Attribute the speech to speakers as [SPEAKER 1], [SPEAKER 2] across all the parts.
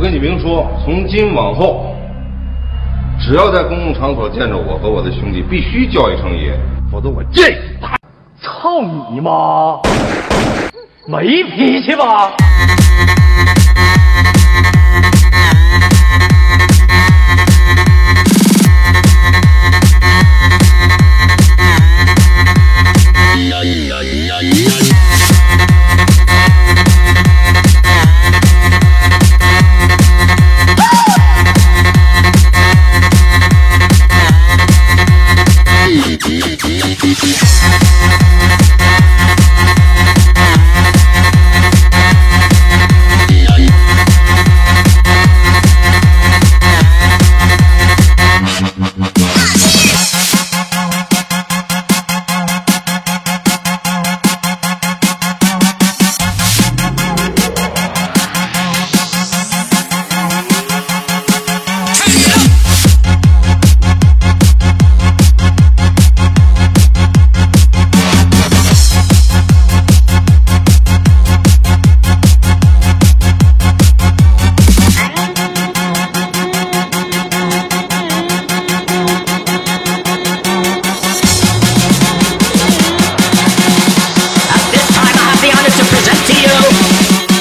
[SPEAKER 1] 我跟你明说，从今往后，只要在公共场所见着我和我的兄弟，必须叫一声爷，否则我见一打！
[SPEAKER 2] 操你妈！没脾气吧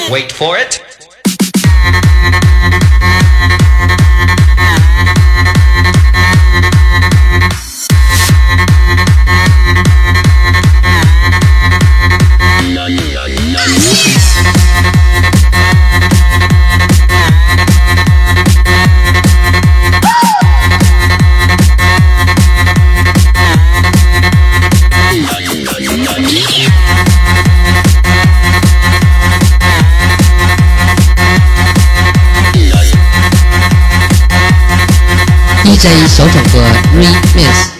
[SPEAKER 3] ？Wait for it.
[SPEAKER 4] DJ 小整个 Remix。